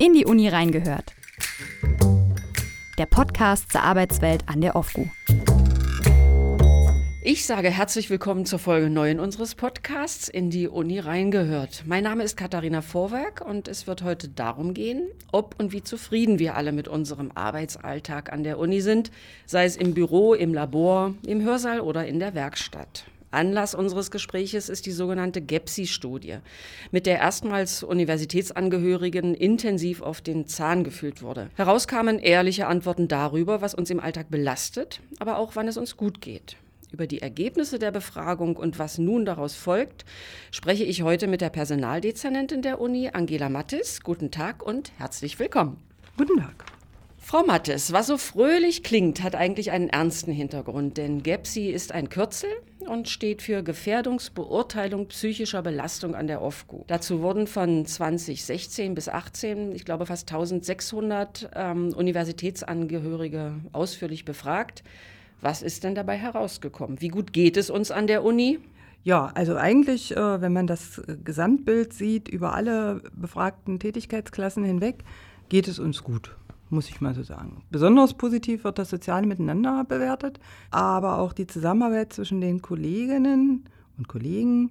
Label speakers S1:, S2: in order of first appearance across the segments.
S1: In die Uni reingehört. Der Podcast zur Arbeitswelt an der OFGU.
S2: Ich sage herzlich willkommen zur Folge 9 unseres Podcasts in die Uni reingehört. Mein Name ist Katharina Vorwerk und es wird heute darum gehen, ob und wie zufrieden wir alle mit unserem Arbeitsalltag an der Uni sind, sei es im Büro, im Labor, im Hörsaal oder in der Werkstatt. Anlass unseres Gespräches ist die sogenannte GEPSI-Studie, mit der erstmals Universitätsangehörigen intensiv auf den Zahn gefühlt wurde. Heraus kamen ehrliche Antworten darüber, was uns im Alltag belastet, aber auch wann es uns gut geht. Über die Ergebnisse der Befragung und was nun daraus folgt, spreche ich heute mit der Personaldezernentin der Uni, Angela Mattis. Guten Tag und herzlich willkommen.
S3: Guten Tag.
S2: Frau Mattes, was so fröhlich klingt, hat eigentlich einen ernsten Hintergrund, denn GEPSI ist ein Kürzel und steht für Gefährdungsbeurteilung psychischer Belastung an der OFGU. Dazu wurden von 2016 bis 2018, ich glaube fast 1600 ähm, Universitätsangehörige ausführlich befragt. Was ist denn dabei herausgekommen? Wie gut geht es uns an der Uni?
S3: Ja, also eigentlich, äh, wenn man das Gesamtbild sieht, über alle befragten Tätigkeitsklassen hinweg, geht es uns gut muss ich mal so sagen. Besonders positiv wird das soziale Miteinander bewertet, aber auch die Zusammenarbeit zwischen den Kolleginnen und Kollegen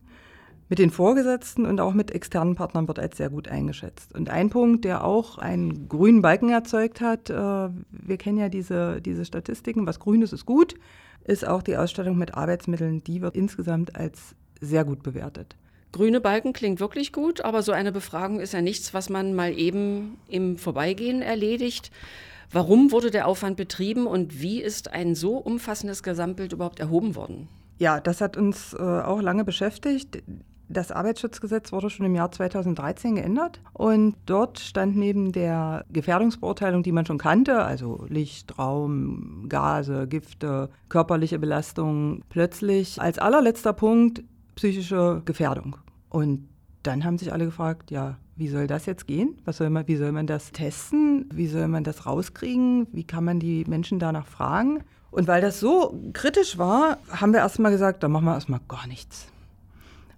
S3: mit den Vorgesetzten und auch mit externen Partnern wird als sehr gut eingeschätzt. Und ein Punkt, der auch einen grünen Balken erzeugt hat, äh, wir kennen ja diese, diese Statistiken, was grün ist, ist gut, ist auch die Ausstattung mit Arbeitsmitteln, die wird insgesamt als sehr gut bewertet.
S2: Grüne Balken klingt wirklich gut, aber so eine Befragung ist ja nichts, was man mal eben im Vorbeigehen erledigt. Warum wurde der Aufwand betrieben und wie ist ein so umfassendes Gesamtbild überhaupt erhoben worden?
S3: Ja, das hat uns äh, auch lange beschäftigt. Das Arbeitsschutzgesetz wurde schon im Jahr 2013 geändert und dort stand neben der Gefährdungsbeurteilung, die man schon kannte, also Licht, Raum, Gase, Gifte, körperliche Belastung, plötzlich als allerletzter Punkt psychische Gefährdung. Und dann haben sich alle gefragt, ja, wie soll das jetzt gehen? Was soll man, wie soll man das testen? Wie soll man das rauskriegen? Wie kann man die Menschen danach fragen? Und weil das so kritisch war, haben wir erstmal gesagt, da machen wir erstmal gar nichts.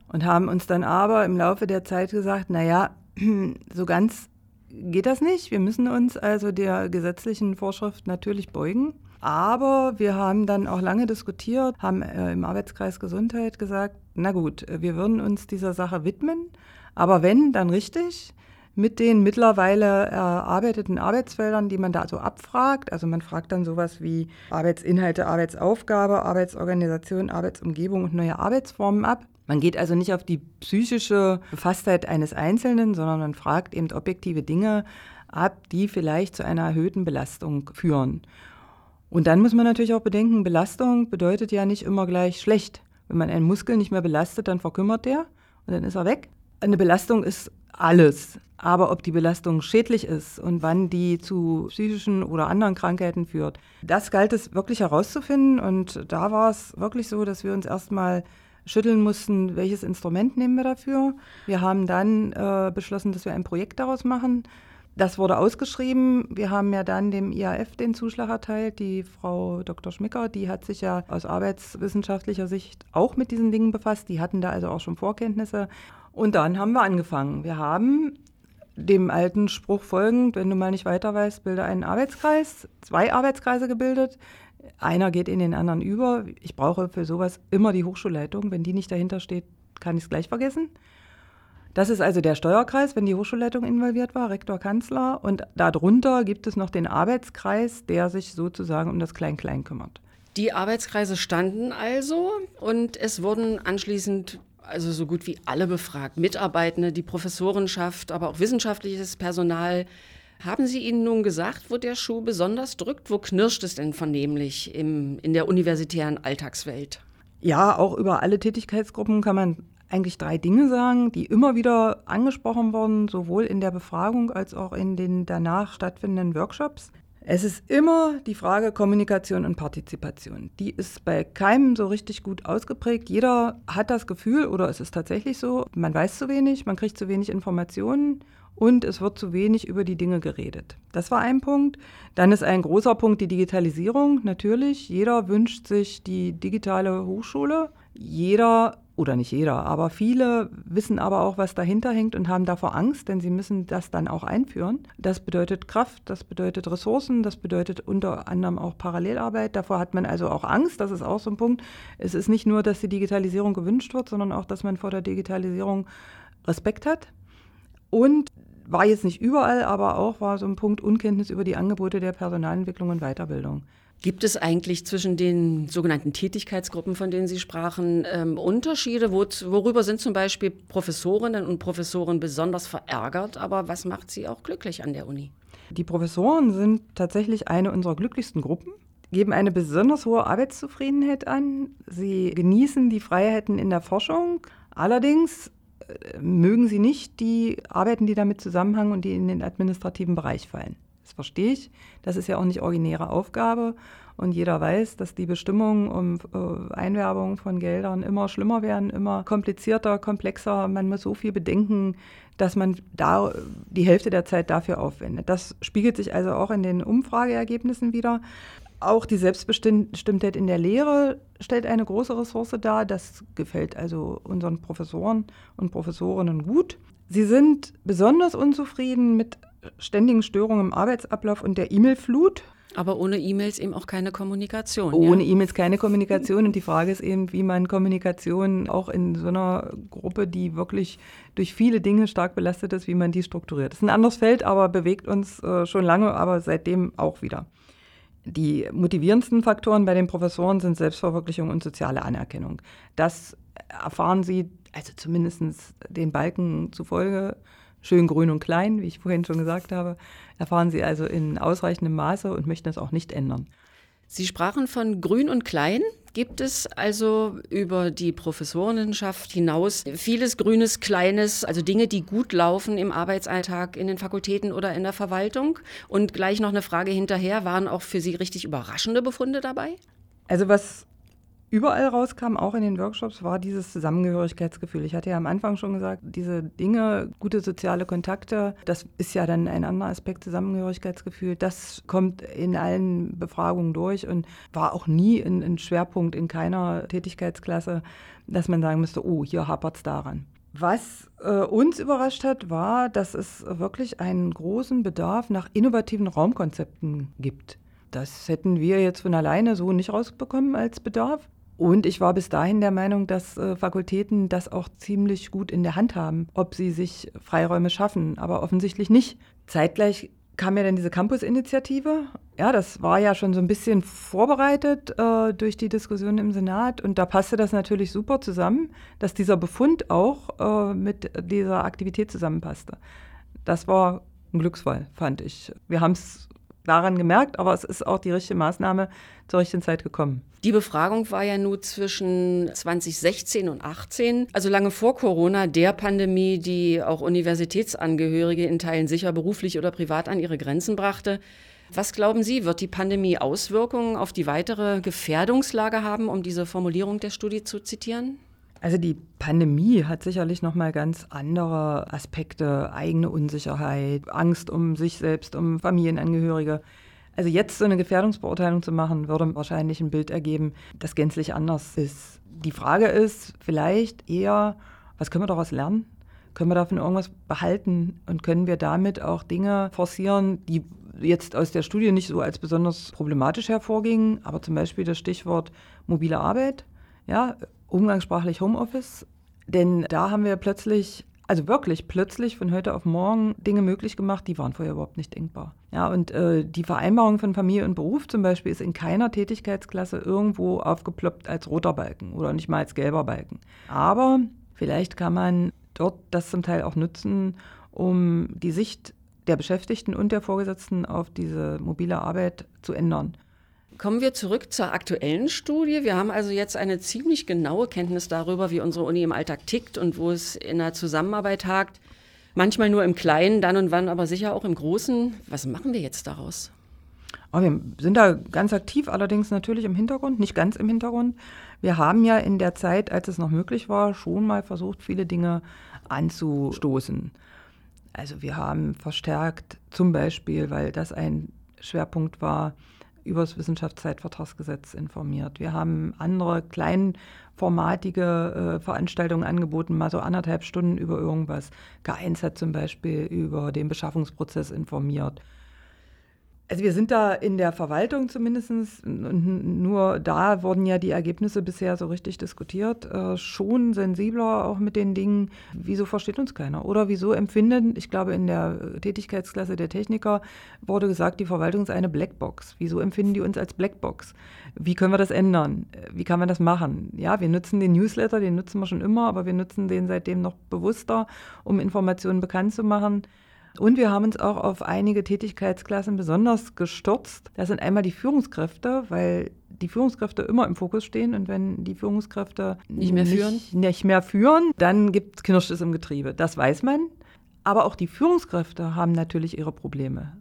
S3: Und haben uns dann aber im Laufe der Zeit gesagt, naja, so ganz geht das nicht. Wir müssen uns also der gesetzlichen Vorschrift natürlich beugen. Aber wir haben dann auch lange diskutiert, haben äh, im Arbeitskreis Gesundheit gesagt, na gut, äh, wir würden uns dieser Sache widmen, aber wenn, dann richtig mit den mittlerweile erarbeiteten Arbeitsfeldern, die man da so abfragt. Also man fragt dann sowas wie Arbeitsinhalte, Arbeitsaufgabe, Arbeitsorganisation, Arbeitsumgebung und neue Arbeitsformen ab. Man geht also nicht auf die psychische Befasstheit eines Einzelnen, sondern man fragt eben objektive Dinge ab, die vielleicht zu einer erhöhten Belastung führen. Und dann muss man natürlich auch bedenken, Belastung bedeutet ja nicht immer gleich schlecht. Wenn man einen Muskel nicht mehr belastet, dann verkümmert der und dann ist er weg. Eine Belastung ist alles. Aber ob die Belastung schädlich ist und wann die zu psychischen oder anderen Krankheiten führt, das galt es wirklich herauszufinden. Und da war es wirklich so, dass wir uns erstmal schütteln mussten, welches Instrument nehmen wir dafür. Wir haben dann äh, beschlossen, dass wir ein Projekt daraus machen. Das wurde ausgeschrieben. Wir haben ja dann dem IAF den Zuschlag erteilt. Die Frau Dr. Schmicker, die hat sich ja aus arbeitswissenschaftlicher Sicht auch mit diesen Dingen befasst. Die hatten da also auch schon Vorkenntnisse. Und dann haben wir angefangen. Wir haben dem alten Spruch folgend, wenn du mal nicht weiter weißt, bilde einen Arbeitskreis, zwei Arbeitskreise gebildet. Einer geht in den anderen über. Ich brauche für sowas immer die Hochschulleitung. Wenn die nicht dahinter steht, kann ich es gleich vergessen. Das ist also der Steuerkreis, wenn die Hochschulleitung involviert war, Rektor, Kanzler. Und darunter gibt es noch den Arbeitskreis, der sich sozusagen um das Klein-Klein kümmert.
S2: Die Arbeitskreise standen also und es wurden anschließend also so gut wie alle befragt, Mitarbeitende, die Professorenschaft, aber auch wissenschaftliches Personal. Haben Sie Ihnen nun gesagt, wo der Schuh besonders drückt? Wo knirscht es denn vernehmlich im, in der universitären Alltagswelt?
S3: Ja, auch über alle Tätigkeitsgruppen kann man eigentlich drei Dinge sagen, die immer wieder angesprochen wurden, sowohl in der Befragung als auch in den danach stattfindenden Workshops. Es ist immer die Frage Kommunikation und Partizipation. Die ist bei keinem so richtig gut ausgeprägt. Jeder hat das Gefühl, oder es ist tatsächlich so, man weiß zu wenig, man kriegt zu wenig Informationen und es wird zu wenig über die Dinge geredet. Das war ein Punkt. Dann ist ein großer Punkt die Digitalisierung. Natürlich, jeder wünscht sich die digitale Hochschule. Jeder oder nicht jeder, aber viele wissen aber auch, was dahinter hängt und haben davor Angst, denn sie müssen das dann auch einführen. Das bedeutet Kraft, das bedeutet Ressourcen, das bedeutet unter anderem auch Parallelarbeit. Davor hat man also auch Angst, das ist auch so ein Punkt. Es ist nicht nur, dass die Digitalisierung gewünscht wird, sondern auch, dass man vor der Digitalisierung Respekt hat. Und war jetzt nicht überall, aber auch war so ein Punkt Unkenntnis über die Angebote der Personalentwicklung und Weiterbildung.
S2: Gibt es eigentlich zwischen den sogenannten Tätigkeitsgruppen, von denen Sie sprachen, ähm, Unterschiede? Wo, worüber sind zum Beispiel Professorinnen und Professoren besonders verärgert? Aber was macht sie auch glücklich an der Uni?
S3: Die Professoren sind tatsächlich eine unserer glücklichsten Gruppen, geben eine besonders hohe Arbeitszufriedenheit an. Sie genießen die Freiheiten in der Forschung. Allerdings äh, mögen sie nicht die Arbeiten, die damit zusammenhängen und die in den administrativen Bereich fallen. Das verstehe ich. Das ist ja auch nicht originäre Aufgabe. Und jeder weiß, dass die Bestimmungen um äh, Einwerbung von Geldern immer schlimmer werden, immer komplizierter, komplexer. Man muss so viel bedenken, dass man da die Hälfte der Zeit dafür aufwendet. Das spiegelt sich also auch in den Umfrageergebnissen wieder. Auch die Selbstbestimmtheit in der Lehre stellt eine große Ressource dar. Das gefällt also unseren Professoren und Professorinnen gut. Sie sind besonders unzufrieden mit ständigen Störungen im Arbeitsablauf und der E-Mail-Flut.
S2: Aber ohne E-Mails eben auch keine Kommunikation.
S3: Ohne ja? E-Mails keine Kommunikation. Und die Frage ist eben, wie man Kommunikation auch in so einer Gruppe, die wirklich durch viele Dinge stark belastet ist, wie man die strukturiert. Das ist ein anderes Feld, aber bewegt uns äh, schon lange, aber seitdem auch wieder. Die motivierendsten Faktoren bei den Professoren sind Selbstverwirklichung und soziale Anerkennung. Das erfahren sie, also zumindest den Balken zufolge, schön grün und klein, wie ich vorhin schon gesagt habe, erfahren sie also in ausreichendem Maße und möchten es auch nicht ändern.
S2: Sie sprachen von grün und klein. Gibt es also über die Professorenschaft hinaus vieles Grünes, Kleines, also Dinge, die gut laufen im Arbeitsalltag in den Fakultäten oder in der Verwaltung? Und gleich noch eine Frage hinterher, waren auch für Sie richtig überraschende Befunde dabei?
S3: Also was überall rauskam, auch in den Workshops, war dieses Zusammengehörigkeitsgefühl. Ich hatte ja am Anfang schon gesagt, diese Dinge, gute soziale Kontakte, das ist ja dann ein anderer Aspekt, Zusammengehörigkeitsgefühl. Das kommt in allen Befragungen durch und war auch nie ein, ein Schwerpunkt in keiner Tätigkeitsklasse, dass man sagen müsste, oh, hier hapert es daran. Was äh, uns überrascht hat, war, dass es wirklich einen großen Bedarf nach innovativen Raumkonzepten gibt. Das hätten wir jetzt von alleine so nicht rausbekommen als Bedarf. Und ich war bis dahin der Meinung, dass äh, Fakultäten das auch ziemlich gut in der Hand haben, ob sie sich Freiräume schaffen, aber offensichtlich nicht. Zeitgleich kam ja dann diese Campus-Initiative. Ja, das war ja schon so ein bisschen vorbereitet äh, durch die Diskussion im Senat und da passte das natürlich super zusammen, dass dieser Befund auch äh, mit dieser Aktivität zusammenpasste. Das war ein Glücksfall, fand ich. Wir haben es daran gemerkt, aber es ist auch die richtige Maßnahme zur richtigen Zeit gekommen.
S2: Die Befragung war ja nur zwischen 2016 und 2018, also lange vor Corona, der Pandemie, die auch Universitätsangehörige in Teilen sicher beruflich oder privat an ihre Grenzen brachte. Was glauben Sie, wird die Pandemie Auswirkungen auf die weitere Gefährdungslage haben, um diese Formulierung der Studie zu zitieren?
S3: Also die Pandemie hat sicherlich noch mal ganz andere Aspekte, eigene Unsicherheit, Angst um sich selbst, um Familienangehörige. Also jetzt so eine Gefährdungsbeurteilung zu machen, würde wahrscheinlich ein Bild ergeben, das gänzlich anders ist. Die Frage ist vielleicht eher, was können wir daraus lernen? Können wir davon irgendwas behalten und können wir damit auch Dinge forcieren, die jetzt aus der Studie nicht so als besonders problematisch hervorgingen, aber zum Beispiel das Stichwort mobile Arbeit. Ja, umgangssprachlich Homeoffice. Denn da haben wir plötzlich, also wirklich plötzlich von heute auf morgen Dinge möglich gemacht, die waren vorher überhaupt nicht denkbar. Ja, und äh, die Vereinbarung von Familie und Beruf zum Beispiel ist in keiner Tätigkeitsklasse irgendwo aufgeploppt als roter Balken oder nicht mal als gelber Balken. Aber vielleicht kann man dort das zum Teil auch nutzen, um die Sicht der Beschäftigten und der Vorgesetzten auf diese mobile Arbeit zu ändern.
S2: Kommen wir zurück zur aktuellen Studie. Wir haben also jetzt eine ziemlich genaue Kenntnis darüber, wie unsere Uni im Alltag tickt und wo es in der Zusammenarbeit hakt. Manchmal nur im Kleinen, dann und wann, aber sicher auch im Großen. Was machen wir jetzt daraus?
S3: Oh, wir sind da ganz aktiv, allerdings natürlich im Hintergrund, nicht ganz im Hintergrund. Wir haben ja in der Zeit, als es noch möglich war, schon mal versucht, viele Dinge anzustoßen. Also wir haben verstärkt zum Beispiel, weil das ein Schwerpunkt war, über das Wissenschaftszeitvertragsgesetz informiert. Wir haben andere kleinformatige äh, Veranstaltungen angeboten, mal so anderthalb Stunden über irgendwas. K1 hat zum Beispiel über den Beschaffungsprozess informiert. Also wir sind da in der Verwaltung zumindest, nur da wurden ja die Ergebnisse bisher so richtig diskutiert, äh, schon sensibler auch mit den Dingen, wieso versteht uns keiner oder wieso empfinden, ich glaube in der Tätigkeitsklasse der Techniker wurde gesagt, die Verwaltung ist eine Blackbox. Wieso empfinden die uns als Blackbox? Wie können wir das ändern? Wie kann man das machen? Ja, wir nutzen den Newsletter, den nutzen wir schon immer, aber wir nutzen den seitdem noch bewusster, um Informationen bekannt zu machen. Und wir haben uns auch auf einige Tätigkeitsklassen besonders gestürzt. Das sind einmal die Führungskräfte, weil die Führungskräfte immer im Fokus stehen und wenn die Führungskräfte
S2: nicht mehr führen,
S3: nicht, nicht mehr führen dann gibt es Knirsches im Getriebe. Das weiß man. Aber auch die Führungskräfte haben natürlich ihre Probleme.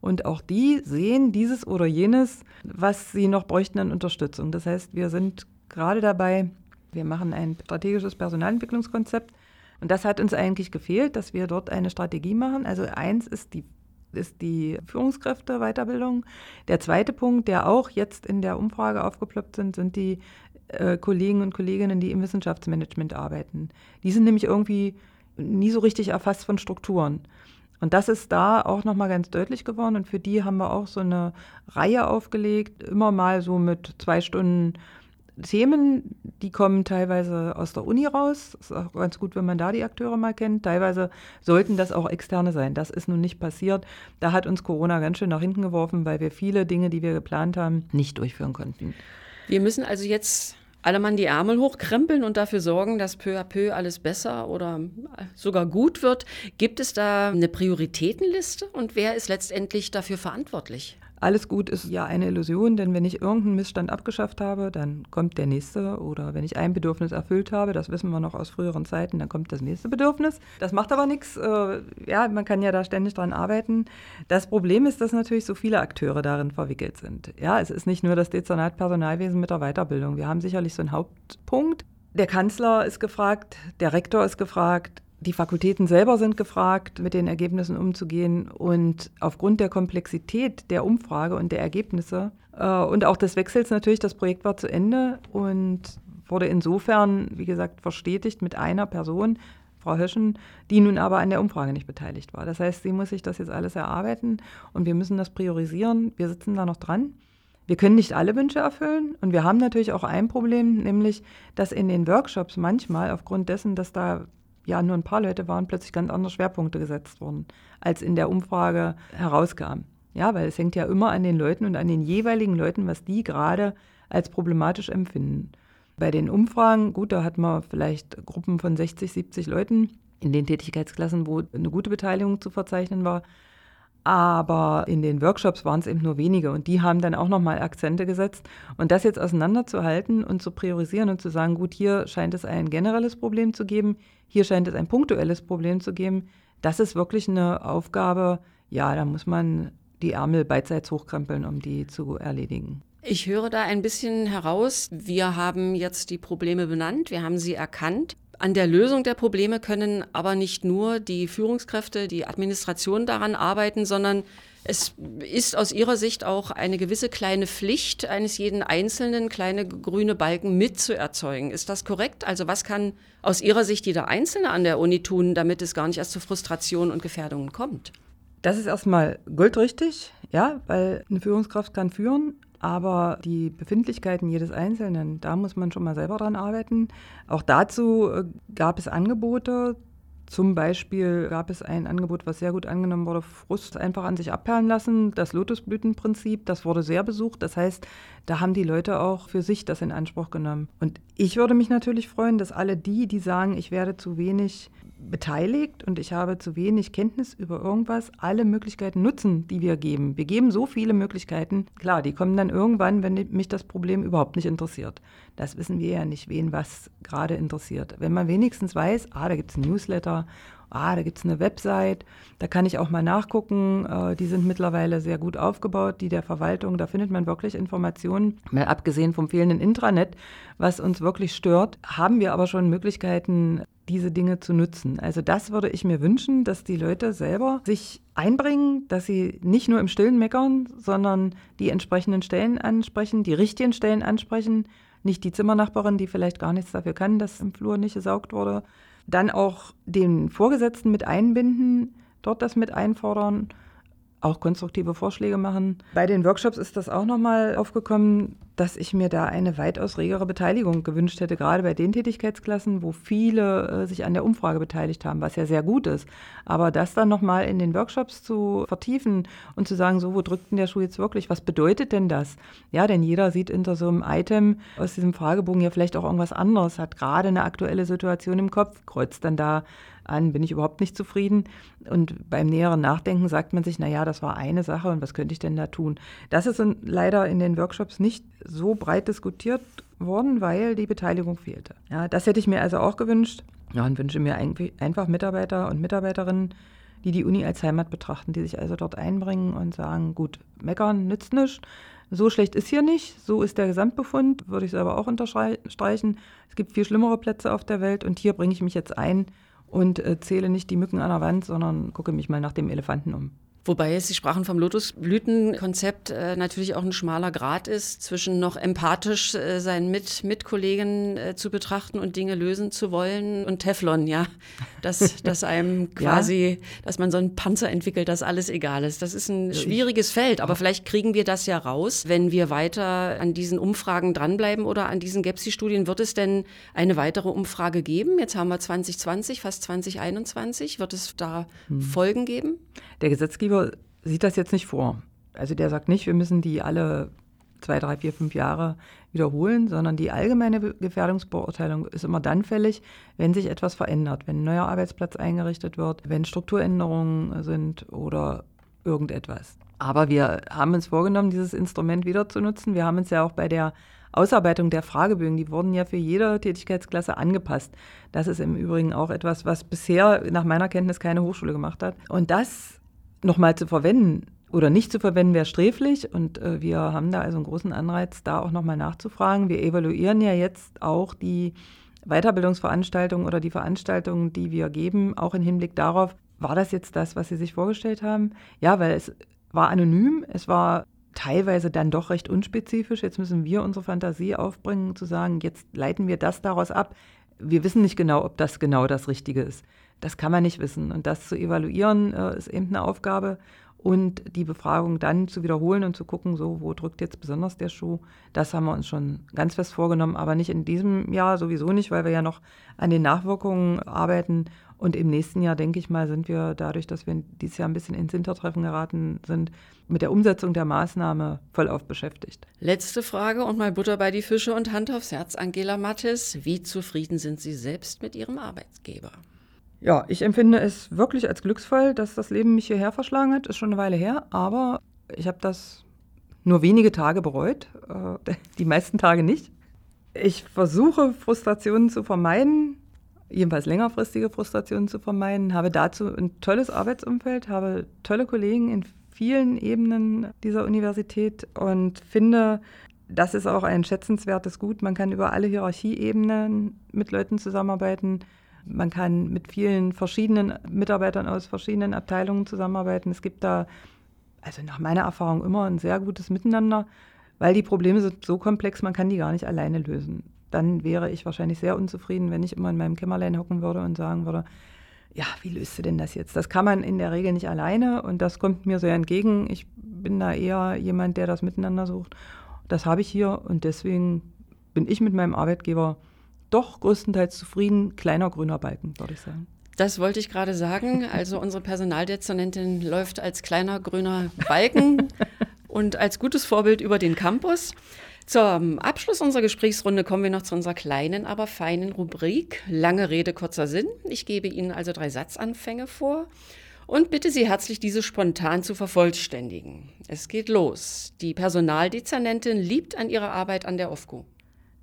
S3: Und auch die sehen dieses oder jenes, was sie noch bräuchten an Unterstützung. Das heißt, wir sind gerade dabei, wir machen ein strategisches Personalentwicklungskonzept und das hat uns eigentlich gefehlt, dass wir dort eine Strategie machen. Also eins ist die ist die Führungskräfte-Weiterbildung. Der zweite Punkt, der auch jetzt in der Umfrage aufgeploppt sind, sind die äh, Kollegen und Kolleginnen, die im Wissenschaftsmanagement arbeiten. Die sind nämlich irgendwie nie so richtig erfasst von Strukturen. Und das ist da auch nochmal ganz deutlich geworden. Und für die haben wir auch so eine Reihe aufgelegt, immer mal so mit zwei Stunden Themen, die kommen teilweise aus der Uni raus. Ist auch ganz gut, wenn man da die Akteure mal kennt. Teilweise sollten das auch externe sein. Das ist nun nicht passiert. Da hat uns Corona ganz schön nach hinten geworfen, weil wir viele Dinge, die wir geplant haben, nicht durchführen konnten.
S2: Wir müssen also jetzt alle Mann die Ärmel hochkrempeln und dafür sorgen, dass peu à peu alles besser oder sogar gut wird. Gibt es da eine Prioritätenliste und wer ist letztendlich dafür verantwortlich?
S3: Alles gut ist ja eine Illusion, denn wenn ich irgendeinen Missstand abgeschafft habe, dann kommt der nächste. Oder wenn ich ein Bedürfnis erfüllt habe, das wissen wir noch aus früheren Zeiten, dann kommt das nächste Bedürfnis. Das macht aber nichts. Äh, ja, man kann ja da ständig dran arbeiten. Das Problem ist, dass natürlich so viele Akteure darin verwickelt sind. Ja, es ist nicht nur das Dezernat Personalwesen mit der Weiterbildung. Wir haben sicherlich so einen Hauptpunkt. Der Kanzler ist gefragt, der Rektor ist gefragt, die Fakultäten selber sind gefragt, mit den Ergebnissen umzugehen. Und aufgrund der Komplexität der Umfrage und der Ergebnisse äh, und auch des Wechsels natürlich, das Projekt war zu Ende und wurde insofern, wie gesagt, verstetigt mit einer Person, Frau Höschen, die nun aber an der Umfrage nicht beteiligt war. Das heißt, sie muss sich das jetzt alles erarbeiten und wir müssen das priorisieren. Wir sitzen da noch dran. Wir können nicht alle Wünsche erfüllen und wir haben natürlich auch ein Problem, nämlich, dass in den Workshops manchmal aufgrund dessen, dass da ja nur ein paar Leute waren, plötzlich ganz andere Schwerpunkte gesetzt worden, als in der Umfrage herauskam. Ja, weil es hängt ja immer an den Leuten und an den jeweiligen Leuten, was die gerade als problematisch empfinden. Bei den Umfragen, gut, da hat man vielleicht Gruppen von 60, 70 Leuten in den Tätigkeitsklassen, wo eine gute Beteiligung zu verzeichnen war. Aber in den Workshops waren es eben nur wenige und die haben dann auch nochmal Akzente gesetzt. Und das jetzt auseinanderzuhalten und zu priorisieren und zu sagen, gut, hier scheint es ein generelles Problem zu geben, hier scheint es ein punktuelles Problem zu geben, das ist wirklich eine Aufgabe, ja, da muss man die Ärmel beidseits hochkrempeln, um die zu erledigen.
S2: Ich höre da ein bisschen heraus, wir haben jetzt die Probleme benannt, wir haben sie erkannt. An der Lösung der Probleme können aber nicht nur die Führungskräfte, die Administration daran arbeiten, sondern es ist aus Ihrer Sicht auch eine gewisse kleine Pflicht eines jeden Einzelnen, kleine grüne Balken mitzuerzeugen. Ist das korrekt? Also was kann aus Ihrer Sicht jeder Einzelne an der Uni tun, damit es gar nicht erst zu Frustrationen und Gefährdungen kommt?
S3: Das ist erstmal goldrichtig, ja, weil eine Führungskraft kann führen, aber die Befindlichkeiten jedes Einzelnen, da muss man schon mal selber dran arbeiten. Auch dazu äh, gab es Angebote. Zum Beispiel gab es ein Angebot, was sehr gut angenommen wurde, Frust einfach an sich abperlen lassen. Das Lotusblütenprinzip, das wurde sehr besucht. Das heißt, da haben die Leute auch für sich das in Anspruch genommen. Und ich würde mich natürlich freuen, dass alle die, die sagen, ich werde zu wenig beteiligt und ich habe zu wenig Kenntnis über irgendwas, alle Möglichkeiten nutzen, die wir geben. Wir geben so viele Möglichkeiten. Klar, die kommen dann irgendwann, wenn mich das Problem überhaupt nicht interessiert. Das wissen wir ja nicht, wen was gerade interessiert. Wenn man wenigstens weiß, ah, da gibt es ein Newsletter, ah, da gibt es eine Website, da kann ich auch mal nachgucken. Äh, die sind mittlerweile sehr gut aufgebaut, die der Verwaltung. Da findet man wirklich Informationen. Mal abgesehen vom fehlenden Intranet, was uns wirklich stört, haben wir aber schon Möglichkeiten, diese Dinge zu nutzen. Also das würde ich mir wünschen, dass die Leute selber sich einbringen, dass sie nicht nur im Stillen meckern, sondern die entsprechenden Stellen ansprechen, die richtigen Stellen ansprechen, nicht die Zimmernachbarin, die vielleicht gar nichts dafür kann, dass im Flur nicht gesaugt wurde. Dann auch den Vorgesetzten mit einbinden, dort das mit einfordern auch konstruktive Vorschläge machen. Bei den Workshops ist das auch nochmal aufgekommen, dass ich mir da eine weitaus regere Beteiligung gewünscht hätte, gerade bei den Tätigkeitsklassen, wo viele äh, sich an der Umfrage beteiligt haben, was ja sehr gut ist. Aber das dann nochmal in den Workshops zu vertiefen und zu sagen, so, wo drückt denn der Schuh jetzt wirklich? Was bedeutet denn das? Ja, denn jeder sieht hinter so einem Item aus diesem Fragebogen ja vielleicht auch irgendwas anderes, hat gerade eine aktuelle Situation im Kopf, kreuzt dann da an, bin ich überhaupt nicht zufrieden. Und beim näheren Nachdenken sagt man sich, naja, das war eine Sache und was könnte ich denn da tun? Das ist leider in den Workshops nicht so breit diskutiert worden, weil die Beteiligung fehlte. Ja, das hätte ich mir also auch gewünscht. Ja, und wünsche mir einfach Mitarbeiter und Mitarbeiterinnen, die die Uni als Heimat betrachten, die sich also dort einbringen und sagen, gut, meckern nützt nichts. So schlecht ist hier nicht, so ist der Gesamtbefund, würde ich es aber auch unterstreichen. Es gibt viel schlimmere Plätze auf der Welt und hier bringe ich mich jetzt ein und äh, zähle nicht die Mücken an der Wand, sondern gucke mich mal nach dem Elefanten um.
S2: Wobei Sie sprachen vom Lotusblütenkonzept äh, natürlich auch ein schmaler Grad ist, zwischen noch empathisch äh, seinen Mit Mitkollegen äh, zu betrachten und Dinge lösen zu wollen und Teflon, ja. Dass, dass einem quasi, ja? dass man so einen Panzer entwickelt, dass alles egal ist. Das ist ein schwieriges Feld, aber vielleicht kriegen wir das ja raus, wenn wir weiter an diesen Umfragen dranbleiben oder an diesen GEPSI-Studien. Wird es denn eine weitere Umfrage geben? Jetzt haben wir 2020, fast 2021. Wird es da hm. Folgen geben?
S3: Der Gesetzgeber sieht das jetzt nicht vor. Also der sagt nicht, wir müssen die alle zwei, drei, vier, fünf Jahre wiederholen, sondern die allgemeine Gefährdungsbeurteilung ist immer dann fällig, wenn sich etwas verändert, wenn ein neuer Arbeitsplatz eingerichtet wird, wenn Strukturänderungen sind oder irgendetwas. Aber wir haben uns vorgenommen, dieses Instrument wieder zu nutzen. Wir haben uns ja auch bei der Ausarbeitung der Fragebögen, die wurden ja für jede Tätigkeitsklasse angepasst. Das ist im Übrigen auch etwas, was bisher nach meiner Kenntnis keine Hochschule gemacht hat. Und das nochmal zu verwenden oder nicht zu verwenden, wäre sträflich. Und äh, wir haben da also einen großen Anreiz, da auch nochmal nachzufragen. Wir evaluieren ja jetzt auch die Weiterbildungsveranstaltungen oder die Veranstaltungen, die wir geben, auch im Hinblick darauf, war das jetzt das, was Sie sich vorgestellt haben? Ja, weil es war anonym, es war teilweise dann doch recht unspezifisch. Jetzt müssen wir unsere Fantasie aufbringen, zu sagen, jetzt leiten wir das daraus ab. Wir wissen nicht genau, ob das genau das Richtige ist. Das kann man nicht wissen. Und das zu evaluieren äh, ist eben eine Aufgabe. Und die Befragung dann zu wiederholen und zu gucken, so, wo drückt jetzt besonders der Schuh, das haben wir uns schon ganz fest vorgenommen. Aber nicht in diesem Jahr, sowieso nicht, weil wir ja noch an den Nachwirkungen arbeiten. Und im nächsten Jahr, denke ich mal, sind wir dadurch, dass wir dieses Jahr ein bisschen ins Hintertreffen geraten sind, mit der Umsetzung der Maßnahme vollauf beschäftigt.
S2: Letzte Frage und mal Butter bei die Fische und Hand aufs Herz, Angela Mattes. Wie zufrieden sind Sie selbst mit Ihrem Arbeitgeber?
S3: Ja, ich empfinde es wirklich als glücksvoll, dass das Leben mich hierher verschlagen hat. Ist schon eine Weile her, aber ich habe das nur wenige Tage bereut, äh, die meisten Tage nicht. Ich versuche, Frustrationen zu vermeiden, jedenfalls längerfristige Frustrationen zu vermeiden, habe dazu ein tolles Arbeitsumfeld, habe tolle Kollegen in vielen Ebenen dieser Universität und finde, das ist auch ein schätzenswertes Gut. Man kann über alle Hierarchieebenen mit Leuten zusammenarbeiten. Man kann mit vielen verschiedenen Mitarbeitern aus verschiedenen Abteilungen zusammenarbeiten. Es gibt da, also nach meiner Erfahrung, immer ein sehr gutes Miteinander, weil die Probleme sind so komplex, man kann die gar nicht alleine lösen. Dann wäre ich wahrscheinlich sehr unzufrieden, wenn ich immer in meinem Kämmerlein hocken würde und sagen würde, ja, wie löst du denn das jetzt? Das kann man in der Regel nicht alleine und das kommt mir sehr entgegen. Ich bin da eher jemand, der das miteinander sucht. Das habe ich hier und deswegen bin ich mit meinem Arbeitgeber doch größtenteils zufrieden. Kleiner grüner Balken, würde ich sagen.
S2: Das wollte ich gerade sagen. Also unsere Personaldezernentin läuft als kleiner grüner Balken und als gutes Vorbild über den Campus. Zum Abschluss unserer Gesprächsrunde kommen wir noch zu unserer kleinen, aber feinen Rubrik. Lange Rede, kurzer Sinn. Ich gebe Ihnen also drei Satzanfänge vor und bitte Sie herzlich, diese spontan zu vervollständigen. Es geht los. Die Personaldezernentin liebt an ihrer Arbeit an der OFGO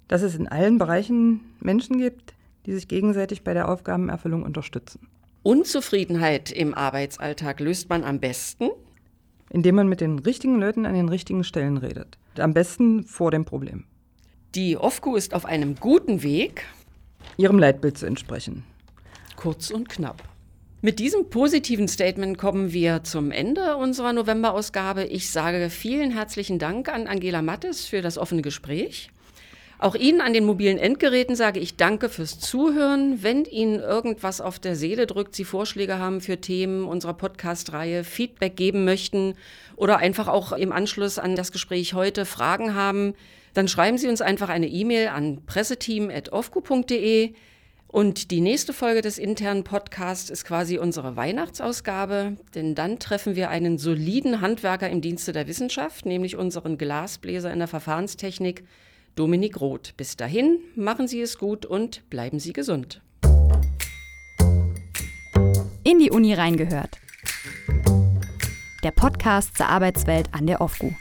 S3: dass es in allen Bereichen Menschen gibt, die sich gegenseitig bei der Aufgabenerfüllung unterstützen.
S2: Unzufriedenheit im Arbeitsalltag löst man am besten?
S3: Indem man mit den richtigen Leuten an den richtigen Stellen redet. Am besten vor dem Problem.
S2: Die OFCO ist auf einem guten Weg,
S3: ihrem Leitbild zu entsprechen.
S2: Kurz und knapp. Mit diesem positiven Statement kommen wir zum Ende unserer Novemberausgabe. Ich sage vielen herzlichen Dank an Angela Mattes für das offene Gespräch. Auch Ihnen an den mobilen Endgeräten sage ich Danke fürs Zuhören. Wenn Ihnen irgendwas auf der Seele drückt, Sie Vorschläge haben für Themen unserer Podcast-Reihe, Feedback geben möchten oder einfach auch im Anschluss an das Gespräch heute Fragen haben, dann schreiben Sie uns einfach eine E-Mail an presseteam.ofku.de. Und die nächste Folge des internen Podcasts ist quasi unsere Weihnachtsausgabe, denn dann treffen wir einen soliden Handwerker im Dienste der Wissenschaft, nämlich unseren Glasbläser in der Verfahrenstechnik, Dominik Roth. Bis dahin, machen Sie es gut und bleiben Sie gesund.
S1: In die Uni reingehört. Der Podcast zur Arbeitswelt an der OFGU.